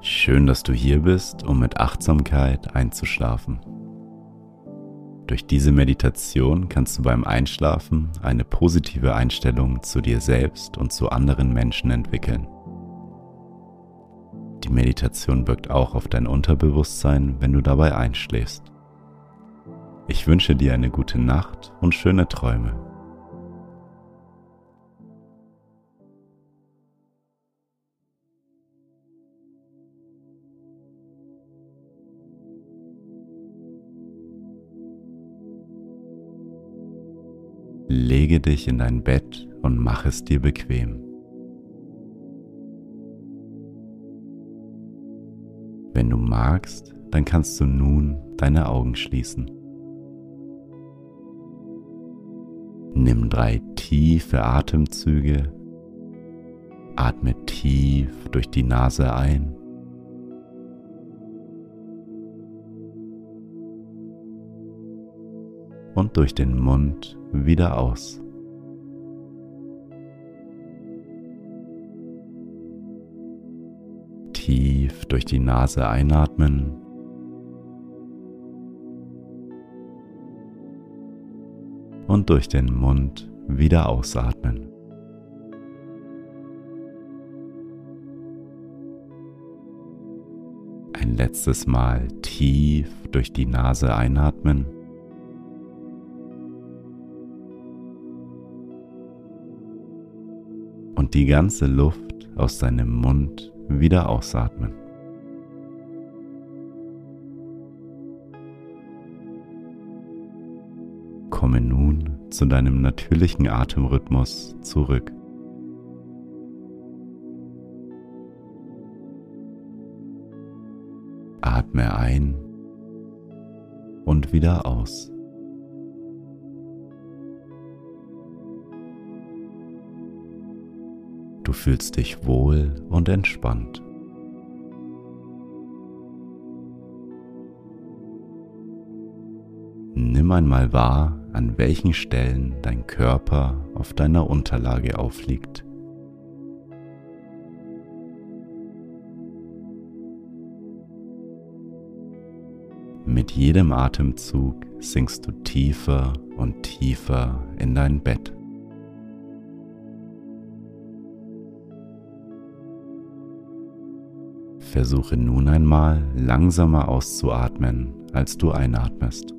Schön, dass du hier bist, um mit Achtsamkeit einzuschlafen. Durch diese Meditation kannst du beim Einschlafen eine positive Einstellung zu dir selbst und zu anderen Menschen entwickeln. Die Meditation wirkt auch auf dein Unterbewusstsein, wenn du dabei einschläfst. Ich wünsche dir eine gute Nacht und schöne Träume. Lege dich in dein Bett und mach es dir bequem. Wenn du magst, dann kannst du nun deine Augen schließen. Nimm drei tiefe Atemzüge. Atme tief durch die Nase ein. Und durch den Mund wieder aus. tief durch die Nase einatmen. Und durch den Mund wieder ausatmen. Ein letztes Mal tief durch die Nase einatmen. Und die ganze Luft aus deinem Mund wieder ausatmen. Komme nun zu deinem natürlichen Atemrhythmus zurück. Atme ein und wieder aus. Fühlst dich wohl und entspannt. Nimm einmal wahr, an welchen Stellen dein Körper auf deiner Unterlage aufliegt. Mit jedem Atemzug sinkst du tiefer und tiefer in dein Bett. Versuche nun einmal langsamer auszuatmen, als du einatmest.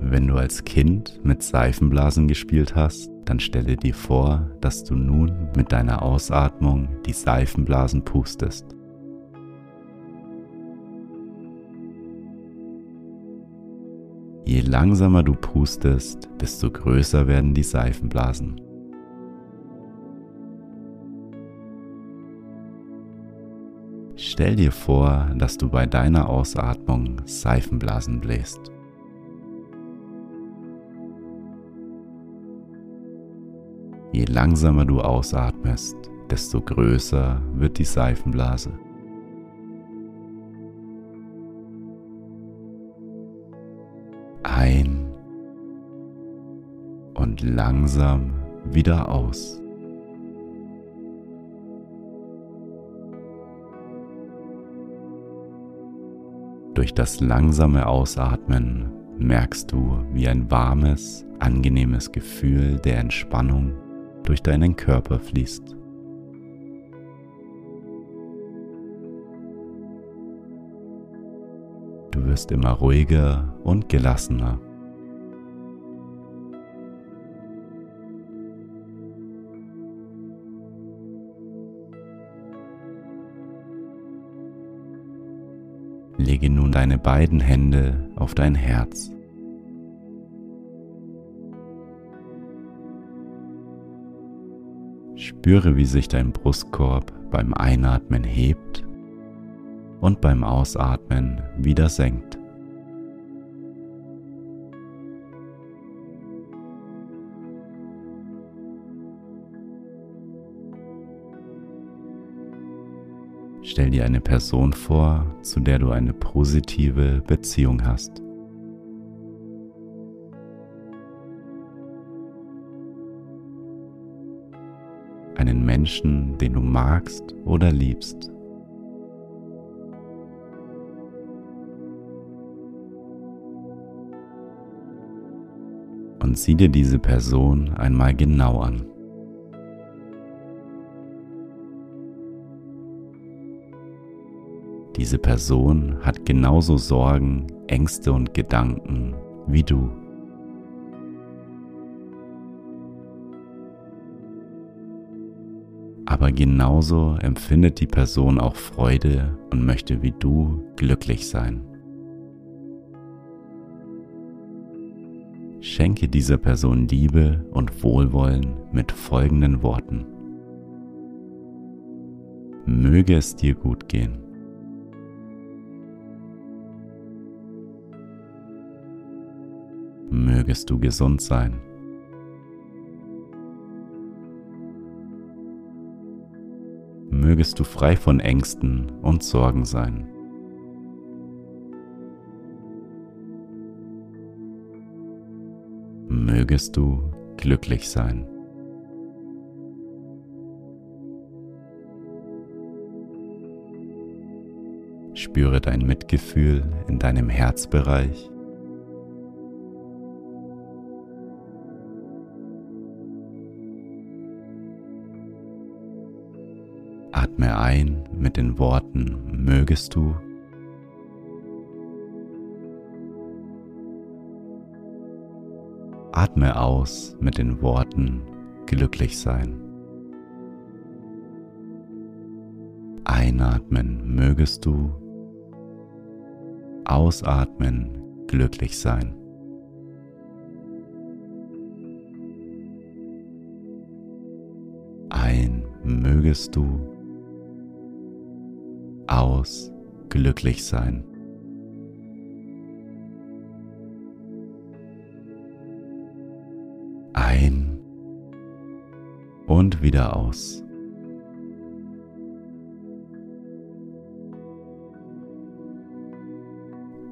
Wenn du als Kind mit Seifenblasen gespielt hast, dann stelle dir vor, dass du nun mit deiner Ausatmung die Seifenblasen pustest. Je langsamer du pustest, desto größer werden die Seifenblasen. Stell dir vor, dass du bei deiner Ausatmung Seifenblasen bläst. Je langsamer du ausatmest, desto größer wird die Seifenblase. Ein und langsam wieder aus. Durch das langsame Ausatmen merkst du, wie ein warmes, angenehmes Gefühl der Entspannung durch deinen Körper fließt. Du wirst immer ruhiger und gelassener. Lege nun deine beiden Hände auf dein Herz. Spüre, wie sich dein Brustkorb beim Einatmen hebt und beim Ausatmen wieder senkt. Stell dir eine Person vor, zu der du eine positive Beziehung hast. Einen Menschen, den du magst oder liebst. Und sieh dir diese Person einmal genau an. Diese Person hat genauso Sorgen, Ängste und Gedanken wie du. Aber genauso empfindet die Person auch Freude und möchte wie du glücklich sein. Schenke dieser Person Liebe und Wohlwollen mit folgenden Worten. Möge es dir gut gehen. Mögest du gesund sein. Mögest du frei von Ängsten und Sorgen sein. Mögest du glücklich sein. Spüre dein Mitgefühl in deinem Herzbereich Atme ein mit den Worten mögest du. Atme aus mit den Worten glücklich sein. Einatmen mögest du. Ausatmen glücklich sein. Ein mögest du aus glücklich sein. Ein und wieder aus.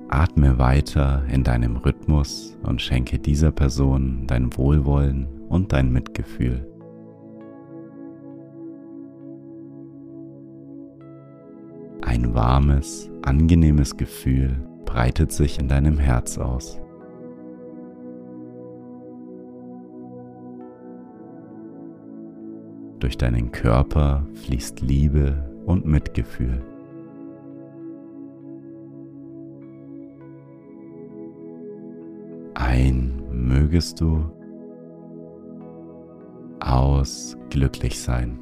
Atme weiter in deinem Rhythmus und schenke dieser Person dein Wohlwollen und dein Mitgefühl. Ein warmes, angenehmes Gefühl breitet sich in deinem Herz aus. Durch deinen Körper fließt Liebe und Mitgefühl. Ein mögest du aus glücklich sein.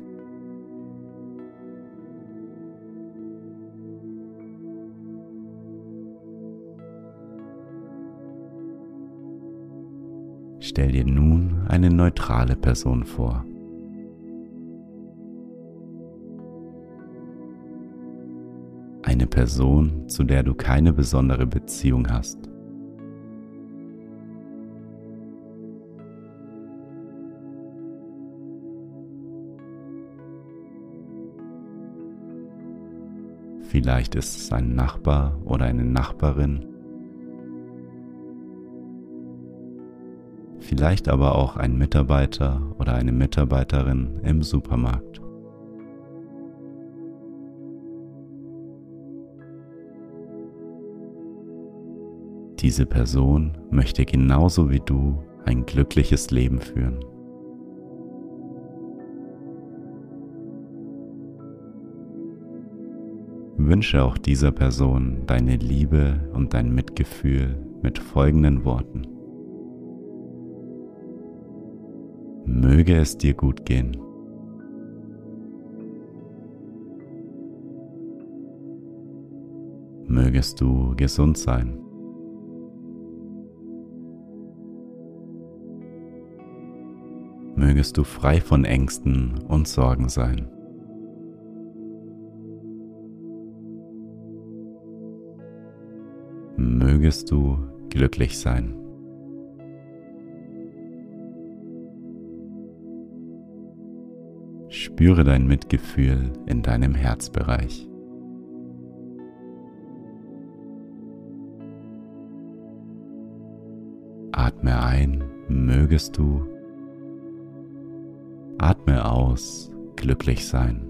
Stell dir nun eine neutrale Person vor. Eine Person, zu der du keine besondere Beziehung hast. Vielleicht ist es ein Nachbar oder eine Nachbarin vielleicht aber auch ein Mitarbeiter oder eine Mitarbeiterin im Supermarkt. Diese Person möchte genauso wie du ein glückliches Leben führen. Wünsche auch dieser Person deine Liebe und dein Mitgefühl mit folgenden Worten. Möge es dir gut gehen. Mögest du gesund sein. Mögest du frei von Ängsten und Sorgen sein. Mögest du glücklich sein. Spüre dein Mitgefühl in deinem Herzbereich. Atme ein, mögest du. Atme aus, glücklich sein.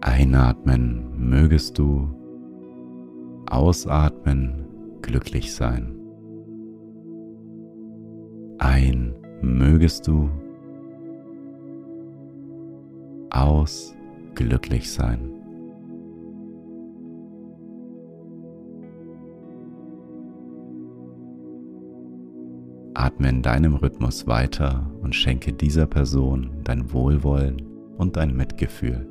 Einatmen, mögest du. Ausatmen, glücklich sein. Ein, mögest du. Aus, glücklich sein. Atme in deinem Rhythmus weiter und schenke dieser Person dein Wohlwollen und dein Mitgefühl.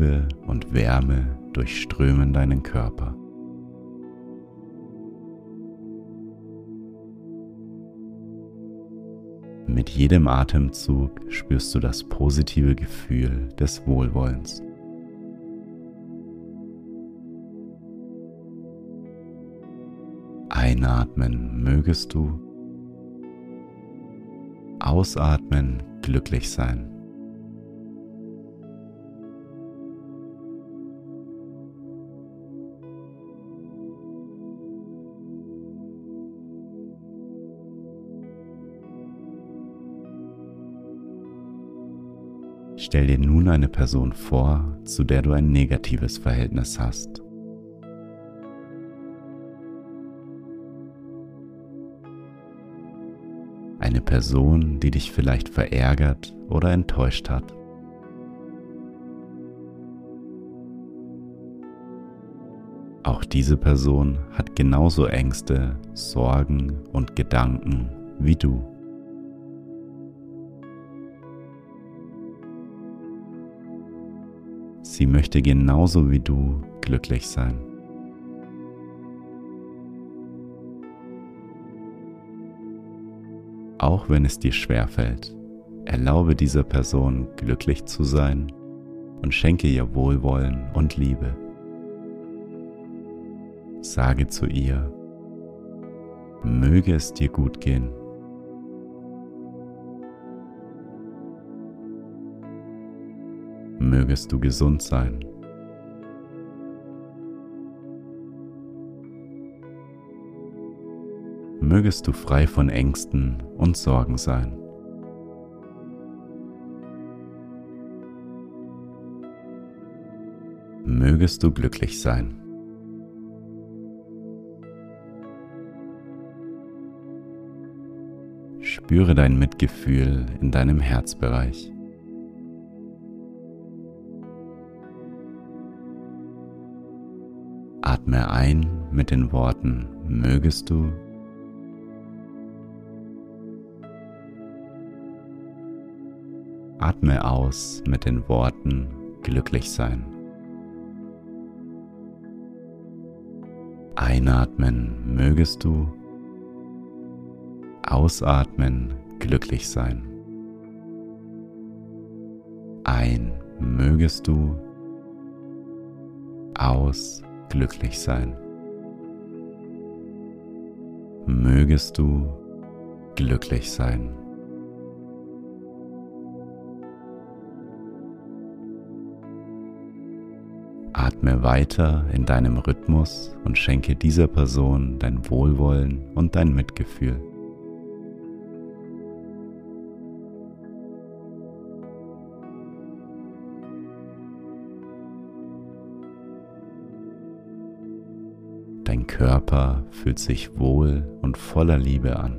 Liebe und Wärme durchströmen deinen Körper. Mit jedem Atemzug spürst du das positive Gefühl des Wohlwollens. Einatmen mögest du, ausatmen glücklich sein. Stell dir nun eine Person vor, zu der du ein negatives Verhältnis hast. Eine Person, die dich vielleicht verärgert oder enttäuscht hat. Auch diese Person hat genauso Ängste, Sorgen und Gedanken wie du. Sie möchte genauso wie du glücklich sein. Auch wenn es dir schwerfällt, erlaube dieser Person glücklich zu sein und schenke ihr Wohlwollen und Liebe. Sage zu ihr, möge es dir gut gehen. Mögest du gesund sein. mögest du frei von Ängsten und Sorgen sein. Mögest du glücklich sein. Spüre dein Mitgefühl in deinem Herzbereich. Atme ein mit den Worten mögest du Atme aus mit den Worten glücklich sein. Einatmen mögest du, ausatmen glücklich sein. Ein mögest du, aus glücklich sein. Mögest du glücklich sein. Atme weiter in deinem Rhythmus und schenke dieser Person dein Wohlwollen und dein Mitgefühl. Körper fühlt sich wohl und voller Liebe an.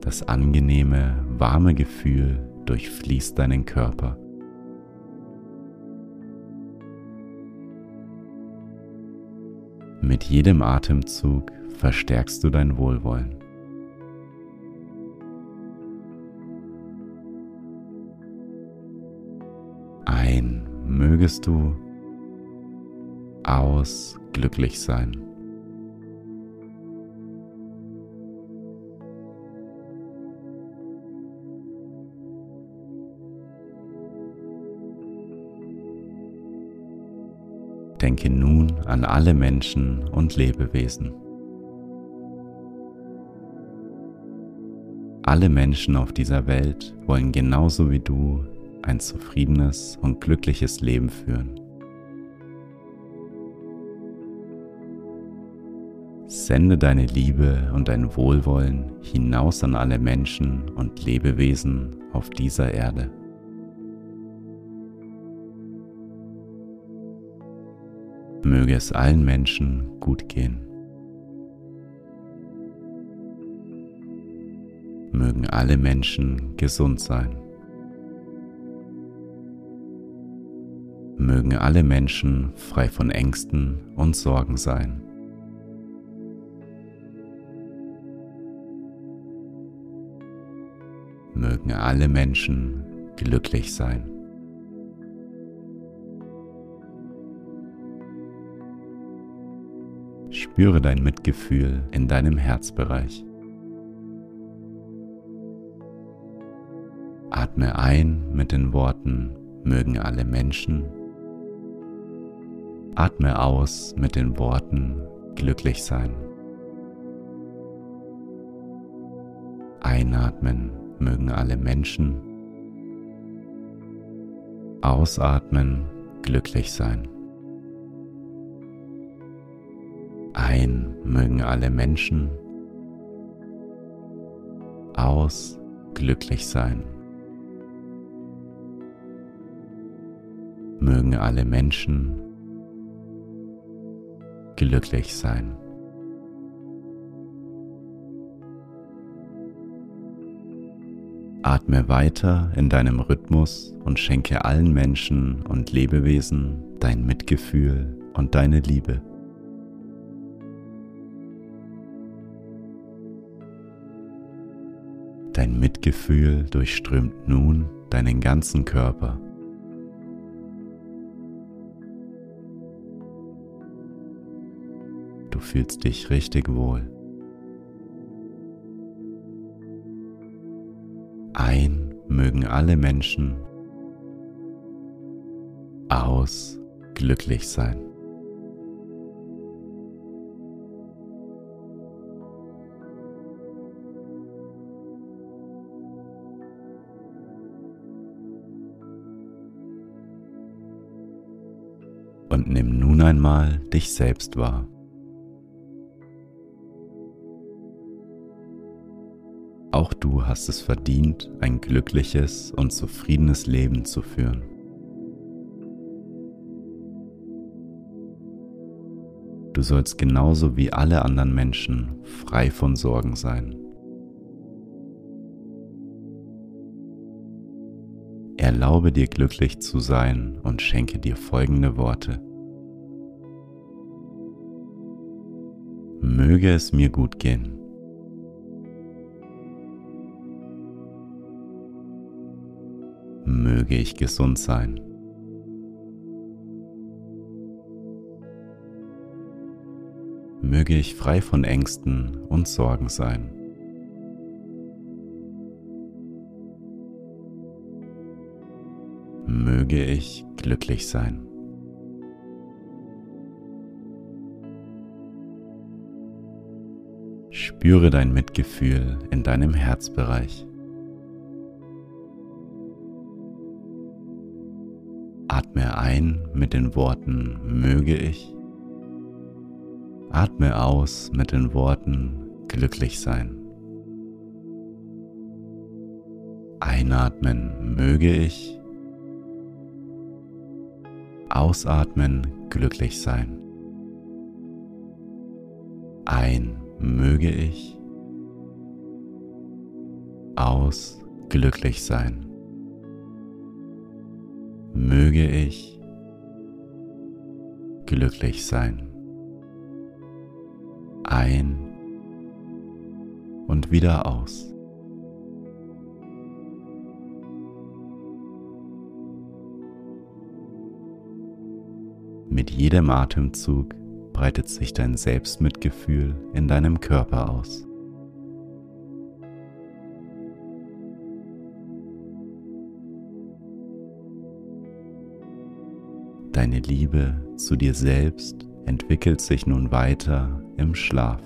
Das angenehme, warme Gefühl durchfließt deinen Körper. Mit jedem Atemzug verstärkst du dein Wohlwollen. Mögest du aus glücklich sein. Denke nun an alle Menschen und Lebewesen. Alle Menschen auf dieser Welt wollen genauso wie du ein zufriedenes und glückliches Leben führen. Sende deine Liebe und dein Wohlwollen hinaus an alle Menschen und Lebewesen auf dieser Erde. Möge es allen Menschen gut gehen. Mögen alle Menschen gesund sein. Mögen alle Menschen frei von Ängsten und Sorgen sein. Mögen alle Menschen glücklich sein. Spüre dein Mitgefühl in deinem Herzbereich. Atme ein mit den Worten mögen alle Menschen. Atme aus mit den Worten glücklich sein. Einatmen mögen alle Menschen. Ausatmen glücklich sein. Ein mögen alle Menschen. Aus glücklich sein. Mögen alle Menschen glücklich sein. Atme weiter in deinem Rhythmus und schenke allen Menschen und Lebewesen dein Mitgefühl und deine Liebe. Dein Mitgefühl durchströmt nun deinen ganzen Körper. Fühlst dich richtig wohl. Ein mögen alle Menschen aus glücklich sein. und nimm nun einmal dich selbst wahr. Auch du hast es verdient, ein glückliches und zufriedenes Leben zu führen. Du sollst genauso wie alle anderen Menschen frei von Sorgen sein. Erlaube dir glücklich zu sein und schenke dir folgende Worte. Möge es mir gut gehen. Möge ich gesund sein. Möge ich frei von Ängsten und Sorgen sein. Möge ich glücklich sein. Spüre dein Mitgefühl in deinem Herzbereich. Atme ein mit den Worten möge ich. Atme aus mit den Worten glücklich sein. Einatmen möge ich. Ausatmen glücklich sein. Ein möge ich. Aus glücklich sein möge ich glücklich sein. Ein und wieder aus. Mit jedem Atemzug breitet sich dein Selbstmitgefühl in deinem Körper aus. Deine Liebe zu dir selbst entwickelt sich nun weiter im Schlaf.